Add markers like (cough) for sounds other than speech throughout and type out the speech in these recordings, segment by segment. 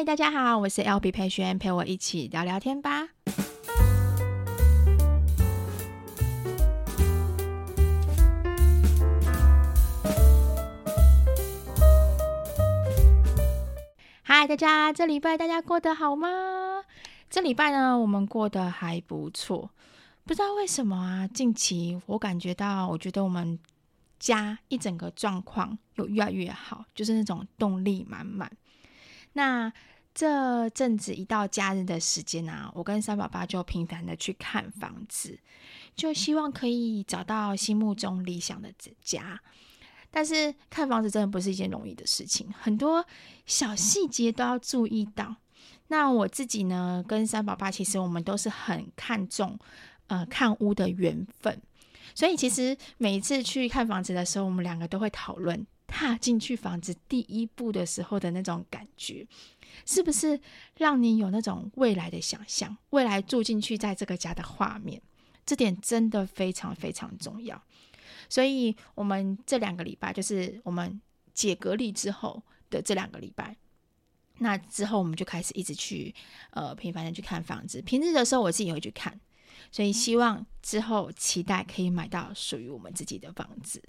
嗨，大家好，我是 LB 佩萱，陪我一起聊聊天吧。嗨，大家，这礼拜大家过得好吗？这礼拜呢，我们过得还不错。不知道为什么啊，近期我感觉到，我觉得我们家一整个状况有越来越好，就是那种动力满满。那这阵子一到假日的时间啊，我跟三宝爸就频繁的去看房子，就希望可以找到心目中理想的家。但是看房子真的不是一件容易的事情，很多小细节都要注意到。那我自己呢，跟三宝爸其实我们都是很看重呃看屋的缘分，所以其实每一次去看房子的时候，我们两个都会讨论踏进去房子第一步的时候的那种感觉，是不是让你有那种未来的想象，未来住进去在这个家的画面，这点真的非常非常重要。所以，我们这两个礼拜就是我们解隔离之后的这两个礼拜，那之后我们就开始一直去呃频繁的去看房子。平日的时候我自己也会去看，所以希望之后期待可以买到属于我们自己的房子。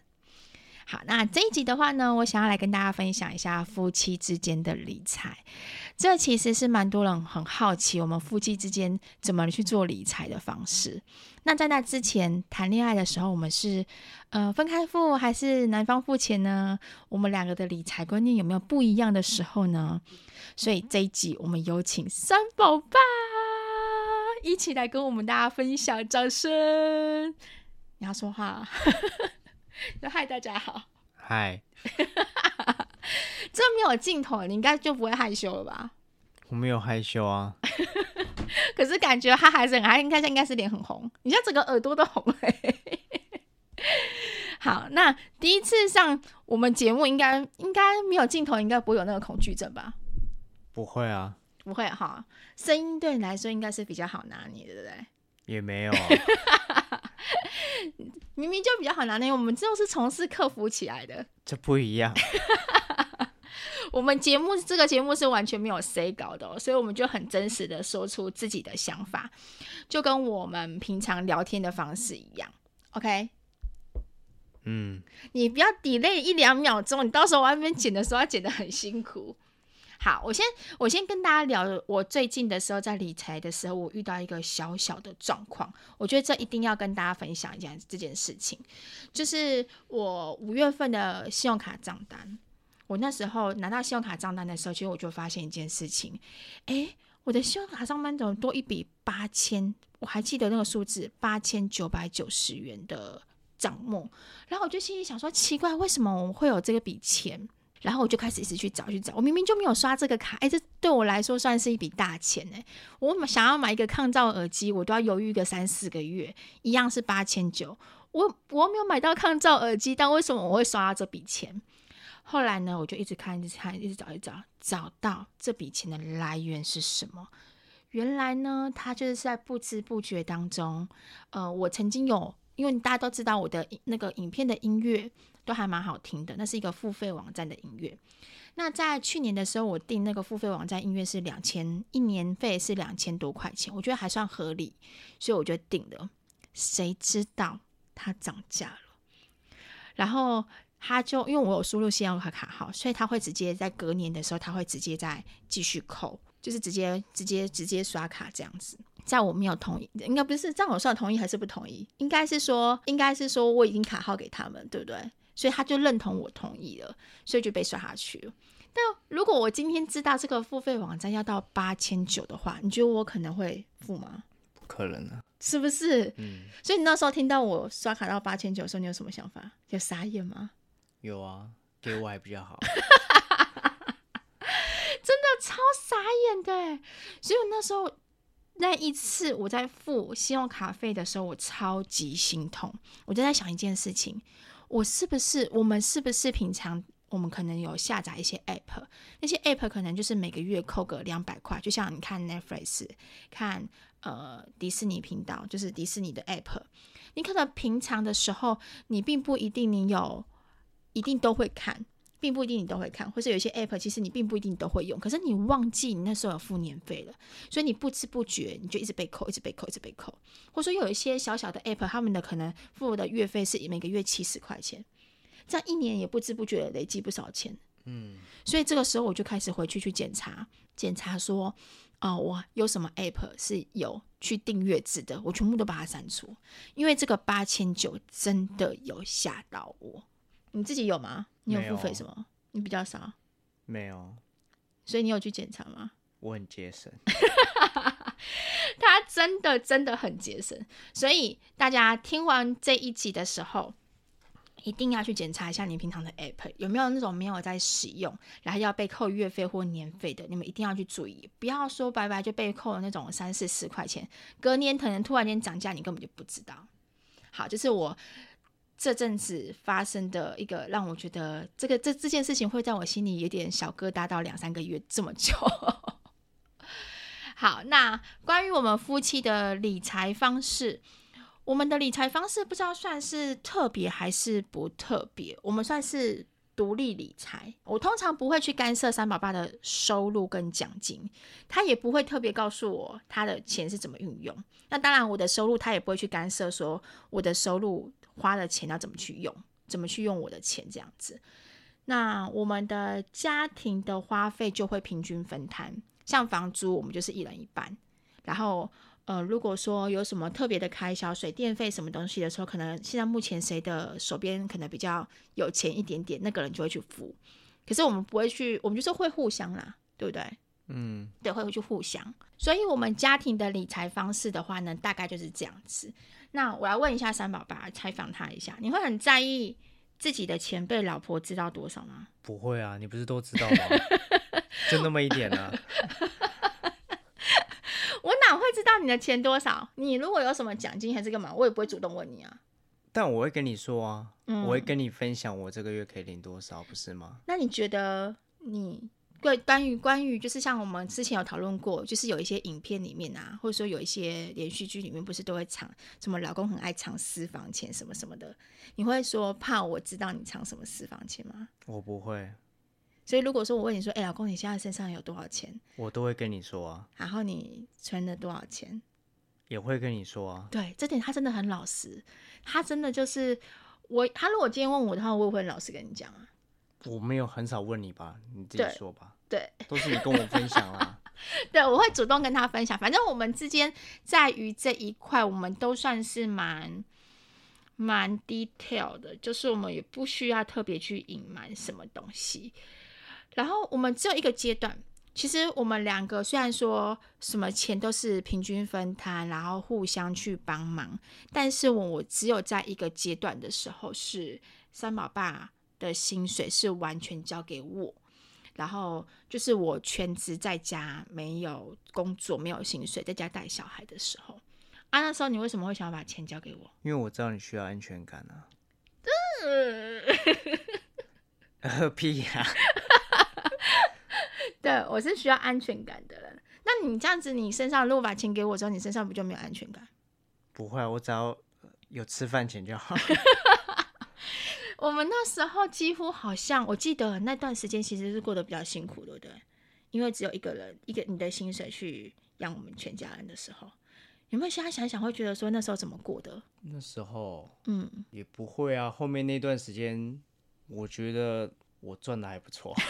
好，那这一集的话呢，我想要来跟大家分享一下夫妻之间的理财。这其实是蛮多人很好奇，我们夫妻之间怎么去做理财的方式。那在那之前谈恋爱的时候，我们是呃分开付还是男方付钱呢？我们两个的理财观念有没有不一样的时候呢？所以这一集我们有请三宝爸一起来跟我们大家分享。掌声！你要说话。(laughs) 那 (laughs) 嗨，大家好。嗨。(laughs) 这没有镜头，你应该就不会害羞了吧？我没有害羞啊。(laughs) 可是感觉他还是很还应该应该是脸很红，你像整个耳朵都红了。好，那第一次上我们节目应，应该应该没有镜头，应该不会有那个恐惧症吧？不会啊，不会哈。声音对你来说应该是比较好拿捏，对不对？也没有啊。(laughs) 明明就比较好拿捏，我们就是从事客服起来的，这不一样。(laughs) 我们节目这个节目是完全没有 say 稿的，所以我们就很真实的说出自己的想法，就跟我们平常聊天的方式一样。OK，嗯，你不要 delay 一两秒钟，你到时候外面剪的时候要剪的很辛苦。好，我先我先跟大家聊，我最近的时候在理财的时候，我遇到一个小小的状况，我觉得这一定要跟大家分享一下这件事情，就是我五月份的信用卡账单，我那时候拿到信用卡账单的时候，其实我就发现一件事情，诶，我的信用卡账单怎么多一笔八千，我还记得那个数字八千九百九十元的账目，然后我就心里想说，奇怪，为什么我们会有这个笔钱？然后我就开始一直去找去找，我明明就没有刷这个卡，哎，这对我来说算是一笔大钱哎。我想要买一个抗噪耳机，我都要犹豫个三四个月，一样是八千九。我我没有买到抗噪耳机，但为什么我会刷到这笔钱？后来呢，我就一直看，一直看，一直找，一直找，找到这笔钱的来源是什么？原来呢，它就是在不知不觉当中，呃，我曾经有，因为大家都知道我的那个影片的音乐。都还蛮好听的，那是一个付费网站的音乐。那在去年的时候，我订那个付费网站音乐是两千，一年费是两千多块钱，我觉得还算合理，所以我就订了。谁知道它涨价了？然后他就因为我有输入信用卡卡号，所以他会直接在隔年的时候，他会直接再继续扣，就是直接直接直接刷卡这样子。在我没有同意，应该不是在我算同意还是不同意？应该是说，应该是说我已经卡号给他们，对不对？所以他就认同我同意了，所以就被刷下去了。但如果我今天知道这个付费网站要到八千九的话，你觉得我可能会付吗？不可能啊，是不是？嗯。所以你那时候听到我刷卡到八千九的时候，你有什么想法？有傻眼吗？有啊，给我还比较好。(laughs) 真的超傻眼的。所以我那时候那一次我在付信用卡费的时候，我超级心痛。我就在想一件事情。我是不是我们是不是平常我们可能有下载一些 app，那些 app 可能就是每个月扣个两百块，就像你看 Netflix，看呃迪士尼频道，就是迪士尼的 app，你可能平常的时候你并不一定你有一定都会看，并不一定你都会看，或是有些 app 其实你并不一定都会用，可是你忘记你那时候有付年费了，所以你不知不觉你就一直被扣，一直被扣，一直被扣。或者说有一些小小的 app，他们的可能付的月费是每个月七十块钱，这样一年也不知不觉累积不少钱。嗯，所以这个时候我就开始回去去检查，检查说，哦，我有什么 app 是有去订阅制的，我全部都把它删除，因为这个八千九真的有吓到我。你自己有吗？你有付费什么？你比较少，没有，所以你有去检查吗？我很节省，(laughs) 他真的真的很节省，所以大家听完这一集的时候，一定要去检查一下你平常的 app 有没有那种没有在使用，然后要被扣月费或年费的，你们一定要去注意，不要说白白就被扣了那种三四十块钱，隔年可能突然间涨价，你根本就不知道。好，这、就是我。这阵子发生的一个让我觉得这个这这件事情会在我心里有点小疙瘩到两三个月这么久。(laughs) 好，那关于我们夫妻的理财方式，我们的理财方式不知道算是特别还是不特别。我们算是独立理财，我通常不会去干涉三宝爸的收入跟奖金，他也不会特别告诉我他的钱是怎么运用。那当然，我的收入他也不会去干涉，说我的收入。花的钱要怎么去用？怎么去用我的钱？这样子，那我们的家庭的花费就会平均分摊。像房租，我们就是一人一半。然后，呃，如果说有什么特别的开销，水电费什么东西的时候，可能现在目前谁的手边可能比较有钱一点点，那个人就会去付。可是我们不会去，我们就是会互相啦，对不对？嗯，对，会去互相。所以，我们家庭的理财方式的话呢，大概就是这样子。那我来问一下三宝爸，采访他一下，你会很在意自己的钱被老婆知道多少吗？不会啊，你不是都知道吗？(laughs) 就那么一点啊。(laughs) 我哪会知道你的钱多少？你如果有什么奖金还是干嘛，我也不会主动问你啊。但我会跟你说啊，嗯，我会跟你分享我这个月可以领多少，不是吗？那你觉得你？对，关于关于就是像我们之前有讨论过，就是有一些影片里面啊，或者说有一些连续剧里面，不是都会藏什么老公很爱藏私房钱什么什么的？你会说怕我知道你藏什么私房钱吗？我不会。所以如果说我问你说，哎，老公，你现在身上有多少钱？我都会跟你说啊。然后你存了多少钱？也会跟你说啊。对，这点他真的很老实，他真的就是我。他如果今天问我的话，我也会很老实跟你讲啊。我没有很少问你吧，你自己说吧。对，都是你跟我分享啦。(laughs) 对，我会主动跟他分享。反正我们之间在于这一块，我们都算是蛮蛮 detail 的，就是我们也不需要特别去隐瞒什么东西。然后我们只有一个阶段，其实我们两个虽然说什么钱都是平均分摊，然后互相去帮忙，但是我我只有在一个阶段的时候，是三宝爸的薪水是完全交给我。然后就是我全职在家，没有工作，没有薪水，在家带小孩的时候，啊，那时候你为什么会想要把钱交给我？因为我知道你需要安全感啊。嗯，呃屁呀！(laughs) 对，我是需要安全感的人。那你这样子，你身上如果把钱给我之后，你身上不就没有安全感？不会，我只要有吃饭钱就好。(laughs) 我们那时候几乎好像，我记得那段时间其实是过得比较辛苦，对不对？因为只有一个人，一个你的薪水去养我们全家人的时候，有没有现在想想会觉得说那时候怎么过的？那时候，嗯，也不会啊。后面那段时间，我觉得我赚的还不错。(laughs)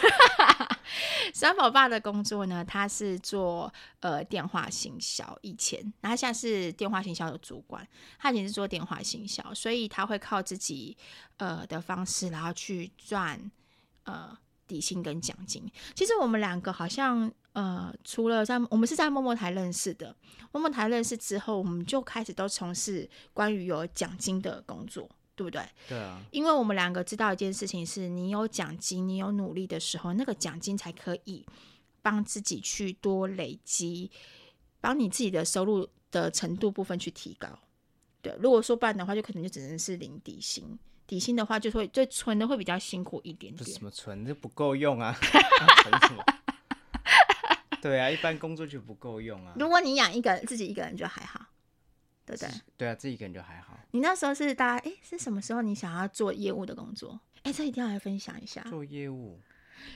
三宝爸的工作呢，他是做呃电话行销，以前，然后他现在是电话行销的主管，他以前是做电话行销，所以他会靠自己呃的方式，然后去赚呃底薪跟奖金。其实我们两个好像呃，除了在我们是在默默台认识的，默默台认识之后，我们就开始都从事关于有奖金的工作。对不对？对啊，因为我们两个知道一件事情是，你有奖金，你有努力的时候，那个奖金才可以帮自己去多累积，帮你自己的收入的程度部分去提高。对，如果说不然的话，就可能就只能是领底薪，底薪的话就会就存的会比较辛苦一点点。什么存，这不够用啊！(laughs) 存什么？(laughs) 对啊，一般工作就不够用啊。如果你养一个人，自己一个人就还好。对不对，对啊，自己一个人就还好。你那时候是大概哎，是什么时候你想要做业务的工作？哎，这一定要来分享一下。做业务，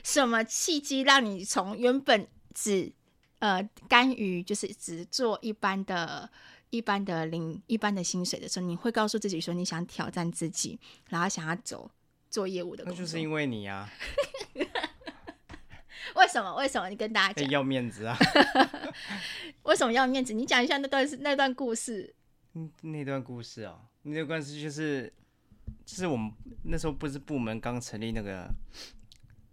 什么契机让你从原本只呃甘于就是只做一般的、一般的零、一般的薪水的时候，你会告诉自己说你想挑战自己，然后想要走做业务的工作？那就是因为你啊。(laughs) 为什么？为什么？你跟大家讲。要面子啊！(laughs) 为什么要面子？你讲一下那段是那段故事。嗯，那段故事哦，那段故事就是，就是我们那时候不是部门刚成立那个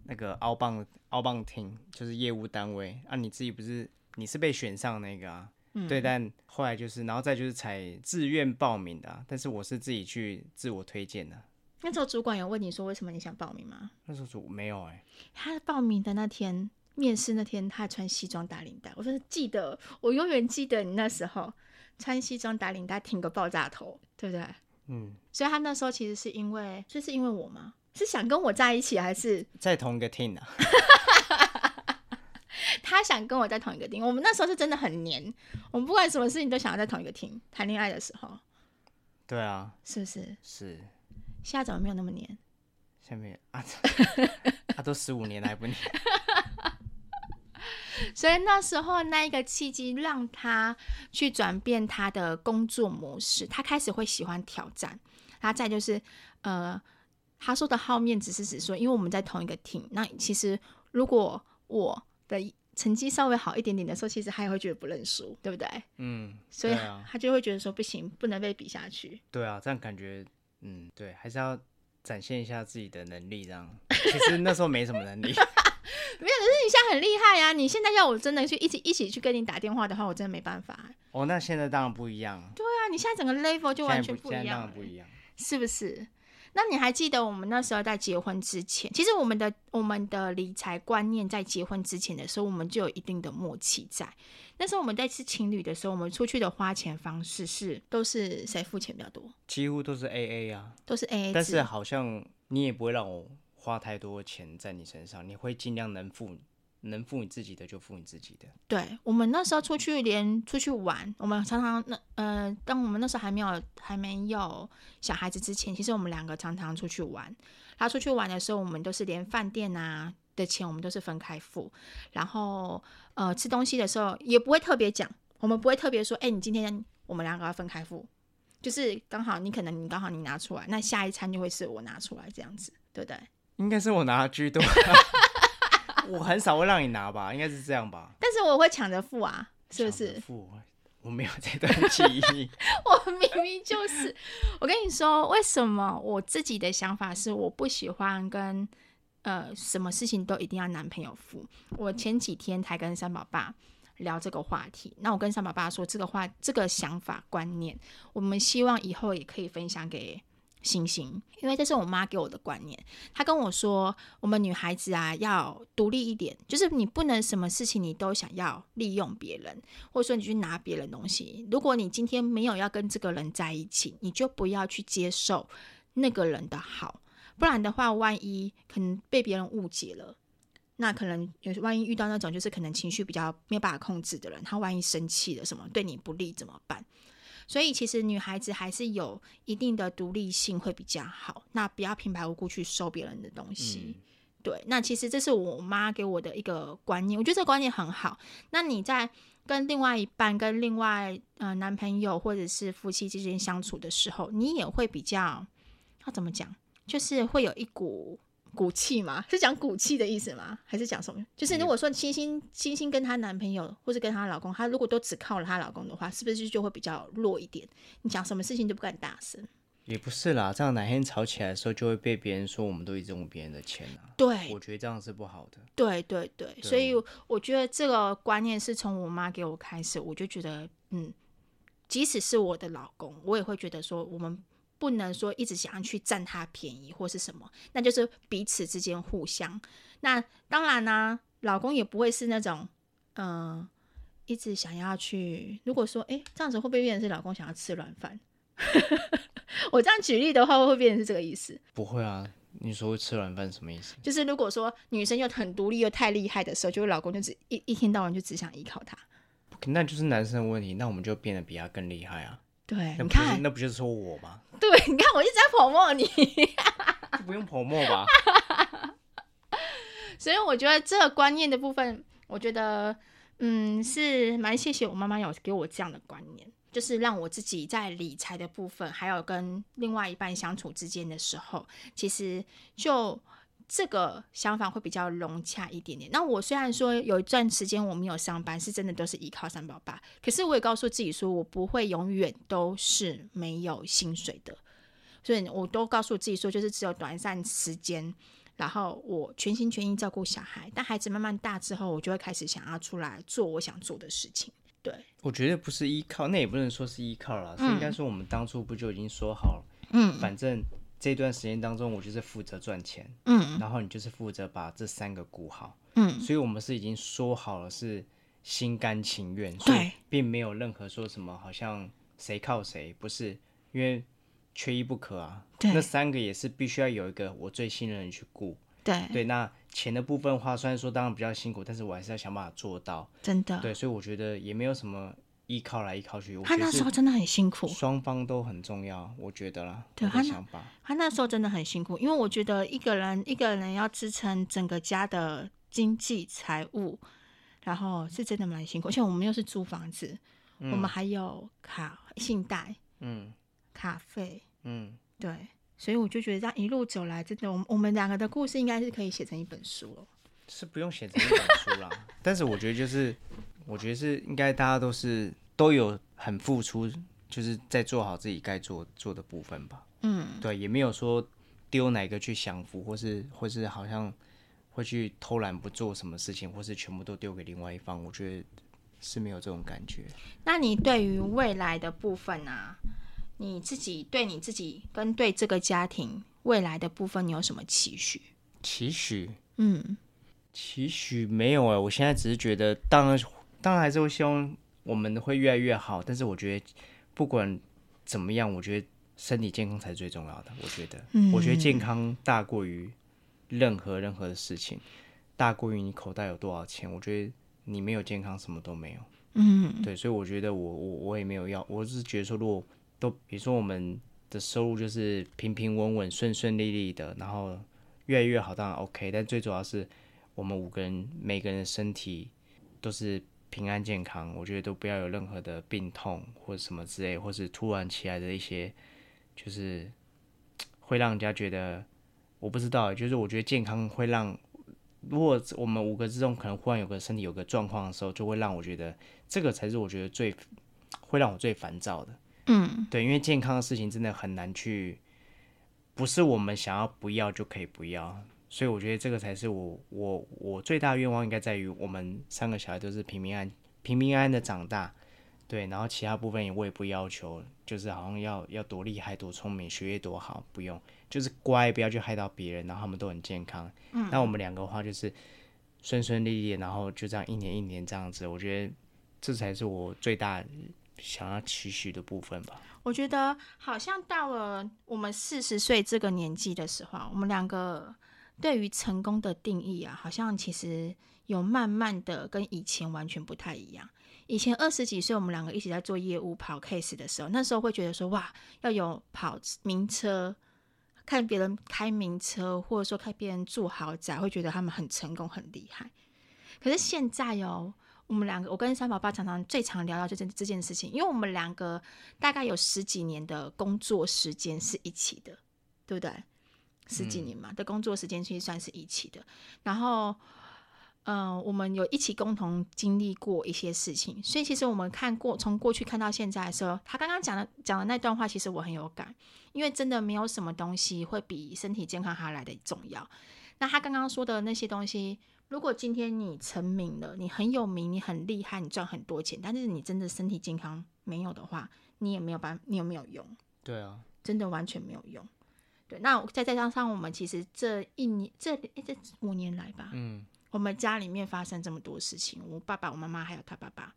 那个凹棒凹棒厅，就是业务单位啊。你自己不是你是被选上那个啊？嗯。对，但后来就是，然后再就是才自愿报名的啊，但是我是自己去自我推荐的。那时候主管有问你说为什么你想报名吗？那时候主没有哎、欸，他报名的那天，面试那天，他还穿西装打领带。我说记得，我永远记得你那时候穿西装打领带，挺个爆炸头，对不对？嗯。所以他那时候其实是因为，就是因为我吗？是想跟我在一起，还是在同一个 team 啊？(laughs) 他想跟我在同一个 team。我们那时候是真的很黏，我们不管什么事情都想要在同一个 team 谈恋爱的时候。对啊，是不是？是。现在怎么没有那么黏？下面啊，他 (laughs) 都十五年了还不黏。所以那时候那一个契机让他去转变他的工作模式，他开始会喜欢挑战。他再就是呃，他说的好面只是指说，因为我们在同一个 team，那其实如果我的成绩稍微好一点点的时候，其实他也会觉得不认输，对不对？嗯，所以他就会觉得说不行，不能被比下去。对啊，这样感觉。嗯，对，还是要展现一下自己的能力，这样。其实那时候没什么能力，(laughs) 没有，可是你现在很厉害呀、啊！你现在要我真的去一起一起去跟你打电话的话，我真的没办法。哦，那现在当然不一样。对啊，你现在整个 level 就完全不一样，当然不一样，是不是？那你还记得我们那时候在结婚之前，其实我们的我们的理财观念在结婚之前的时候，我们就有一定的默契在。那时候我们在是情侣的时候，我们出去的花钱方式是都是谁付钱比较多？几乎都是 A A 啊，都是 A A。但是好像你也不会让我花太多钱在你身上，你会尽量能付。能付你自己的就付你自己的。对，我们那时候出去连出去玩，我们常常那呃，当我们那时候还没有还没有小孩子之前，其实我们两个常常出去玩。然后出去玩的时候，我们都是连饭店啊的钱我们都是分开付。然后呃，吃东西的时候也不会特别讲，我们不会特别说，哎，你今天我们两个要分开付，就是刚好你可能你刚好你拿出来，那下一餐就会是我拿出来这样子，对不对？应该是我拿居多。(laughs) 我很少会让你拿吧，应该是这样吧。但是我会抢着付啊，是不是？付，我没有这段记忆。(laughs) 我明明就是，我跟你说，为什么我自己的想法是，我不喜欢跟呃什么事情都一定要男朋友付。我前几天才跟三宝爸聊这个话题，那我跟三宝爸说，这个话，这个想法观念，我们希望以后也可以分享给。星星，因为这是我妈给我的观念。她跟我说，我们女孩子啊要独立一点，就是你不能什么事情你都想要利用别人，或者说你去拿别人东西。如果你今天没有要跟这个人在一起，你就不要去接受那个人的好，不然的话，万一可能被别人误解了，那可能有万一遇到那种就是可能情绪比较没有办法控制的人，他万一生气了什么对你不利怎么办？所以其实女孩子还是有一定的独立性会比较好，那不要平白无故去收别人的东西。嗯、对，那其实这是我妈给我的一个观念，我觉得这个观念很好。那你在跟另外一半、跟另外呃男朋友或者是夫妻之间相处的时候，你也会比较，要怎么讲，就是会有一股。骨气吗？是讲骨气的意思吗？还是讲什么？就是如果说星星星星跟她男朋友或是跟她老公，她如果都只靠了她老公的话，是不是就会比较弱一点？你讲什么事情都不敢大声。也不是啦，这样哪天吵起来的时候，就会被别人说我们都一直用别人的钱啊。对，我觉得这样是不好的。对对对，对，所以我觉得这个观念是从我妈给我开始，我就觉得，嗯，即使是我的老公，我也会觉得说我们。不能说一直想要去占他便宜或是什么，那就是彼此之间互相。那当然呢、啊，老公也不会是那种，嗯、呃，一直想要去。如果说，哎，这样子会不会变成是老公想要吃软饭？(laughs) 我这样举例的话，会不会变成是这个意思？不会啊，你说吃软饭什么意思？就是如果说女生又很独立又太厉害的时候，就老公就只一一天到晚就只想依靠她。那就是男生的问题，那我们就变得比他更厉害啊。对，你看，那不就是说我吗？(laughs) 对，你看，我一直在捧墨你。(laughs) 不用泡沫吧？(laughs) 所以我觉得这个观念的部分，我觉得嗯是蛮谢谢我妈妈有给我这样的观念，就是让我自己在理财的部分，还有跟另外一半相处之间的时候，其实就。这个想法会比较融洽一点点。那我虽然说有一段时间我没有上班，是真的都是依靠三宝爸，可是我也告诉自己说，我不会永远都是没有薪水的。所以我都告诉自己说，就是只有短暂时间，然后我全心全意照顾小孩。但孩子慢慢大之后，我就会开始想要出来做我想做的事情。对，我觉得不是依靠，那也不能说是依靠了，所以应该说我们当初不就已经说好了？嗯，反正。这段时间当中，我就是负责赚钱，嗯，然后你就是负责把这三个顾好，嗯，所以我们是已经说好了，是心甘情愿，所以并没有任何说什么好像谁靠谁，不是，因为缺一不可啊，对，那三个也是必须要有一个我最信任的人去顾，对，对，那钱的部分的话，虽然说当然比较辛苦，但是我还是要想办法做到，真的，对，所以我觉得也没有什么。依靠来依靠去，他那时候真的很辛苦，双方都很重要，我觉得啦。对他那，他那时候真的很辛苦，因为我觉得一个人一个人要支撑整个家的经济财务，然后是真的蛮辛苦。而且我们又是租房子，嗯、我们还有卡信贷，嗯，卡费，嗯，对，所以我就觉得这样一路走来，真的，我们我们两个的故事应该是可以写成一本书了。是不用写成一本书啦，(laughs) 但是我觉得就是。我觉得是应该大家都是都有很付出，就是在做好自己该做做的部分吧。嗯，对，也没有说丢哪个去享福，或是或是好像会去偷懒不做什么事情，或是全部都丢给另外一方。我觉得是没有这种感觉。那你对于未来的部分啊，你自己对你自己跟对这个家庭未来的部分，你有什么期许？期许？嗯，期许没有啊。我现在只是觉得，当然。当然还是会希望我们会越来越好，但是我觉得不管怎么样，我觉得身体健康才是最重要的。我觉得，嗯、我觉得健康大过于任何任何的事情，大过于你口袋有多少钱。我觉得你没有健康，什么都没有。嗯，对，所以我觉得我我我也没有要，我只是觉得说，如果都比如说我们的收入就是平平稳稳、顺顺利利的，然后越来越好，当然 OK。但最主要是我们五个人每个人的身体都是。平安健康，我觉得都不要有任何的病痛或者什么之类，或是突然起来的一些，就是 (tsk) 会让人家觉得，我不知道，就是我觉得健康会让，如果我们五个之中可能忽然有个身体有个状况的时候，就会让我觉得这个才是我觉得最会让我最烦躁的。嗯，对，因为健康的事情真的很难去，不是我们想要不要就可以不要。所以我觉得这个才是我我我最大的愿望，应该在于我们三个小孩都是平平安平平安安的长大，对，然后其他部分也我也不要求，就是好像要要多厉害多聪明，学业多好，不用，就是乖，不要去害到别人，然后他们都很健康。嗯，那我们两个的话就是顺顺利利，然后就这样一年一年这样子，我觉得这才是我最大想要期许的部分吧。我觉得好像到了我们四十岁这个年纪的时候，我们两个。对于成功的定义啊，好像其实有慢慢的跟以前完全不太一样。以前二十几岁，我们两个一起在做业务跑 case 的时候，那时候会觉得说，哇，要有跑名车，看别人开名车，或者说看别人住豪宅，会觉得他们很成功很厉害。可是现在哦，我们两个，我跟三宝爸常常最常聊到这件这件事情，因为我们两个大概有十几年的工作时间是一起的，对不对？十几年嘛的工作时间其实算是一起的，然后，嗯、呃，我们有一起共同经历过一些事情，所以其实我们看过从过去看到现在的时候，他刚刚讲的讲的那段话，其实我很有感，因为真的没有什么东西会比身体健康还来的重要。那他刚刚说的那些东西，如果今天你成名了，你很有名，你很厉害，你赚很多钱，但是你真的身体健康没有的话，你也没有办，你有没有用？对啊，真的完全没有用。对，那再再加上我们其实这一年这这五年来吧，嗯，我们家里面发生这么多事情，我爸爸、我妈妈还有他爸爸，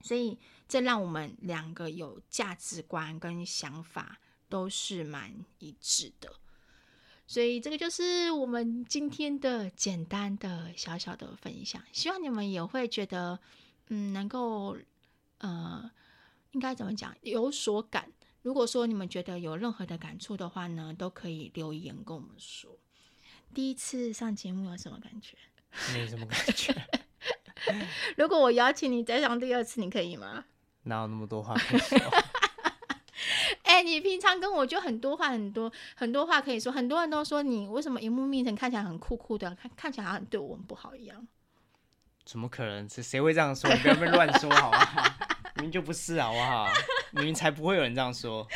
所以这让我们两个有价值观跟想法都是蛮一致的。所以这个就是我们今天的简单的小小的分享，希望你们也会觉得，嗯，能够呃，应该怎么讲，有所感。如果说你们觉得有任何的感触的话呢，都可以留言跟我们说。第一次上节目有什么感觉？没什么感觉。(laughs) 如果我邀请你再上第二次，你可以吗？哪有那么多话可以说？(laughs) 哎、欸，你平常跟我就很多话，很多很多话可以说。很多人都说你为什么荧幕面前看起来很酷酷的，看看起来好像对我们不好一样。怎么可能？是谁会这样说？你不要乱说好不好？明明就不是好不好？明明才不会有人这样说。(laughs)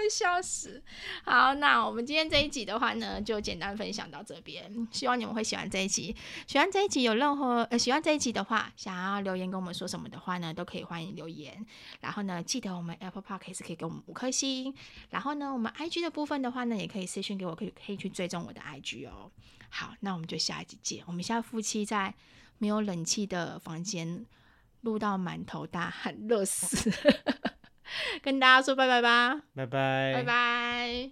啊笑死！好，那我们今天这一集的话呢，就简单分享到这边。希望你们会喜欢这一集。喜欢这一集有任何呃，喜欢这一集的话，想要留言跟我们说什么的话呢，都可以欢迎留言。然后呢，记得我们 Apple Podcast 可以给我们五颗星。然后呢，我们 IG 的部分的话呢，也可以私讯给我，可以可以去追踪我的 IG 哦。好，那我们就下一集见。我们现在夫妻在没有冷气的房间录到满头大汗，热死。跟大家说拜拜吧，拜拜，拜拜。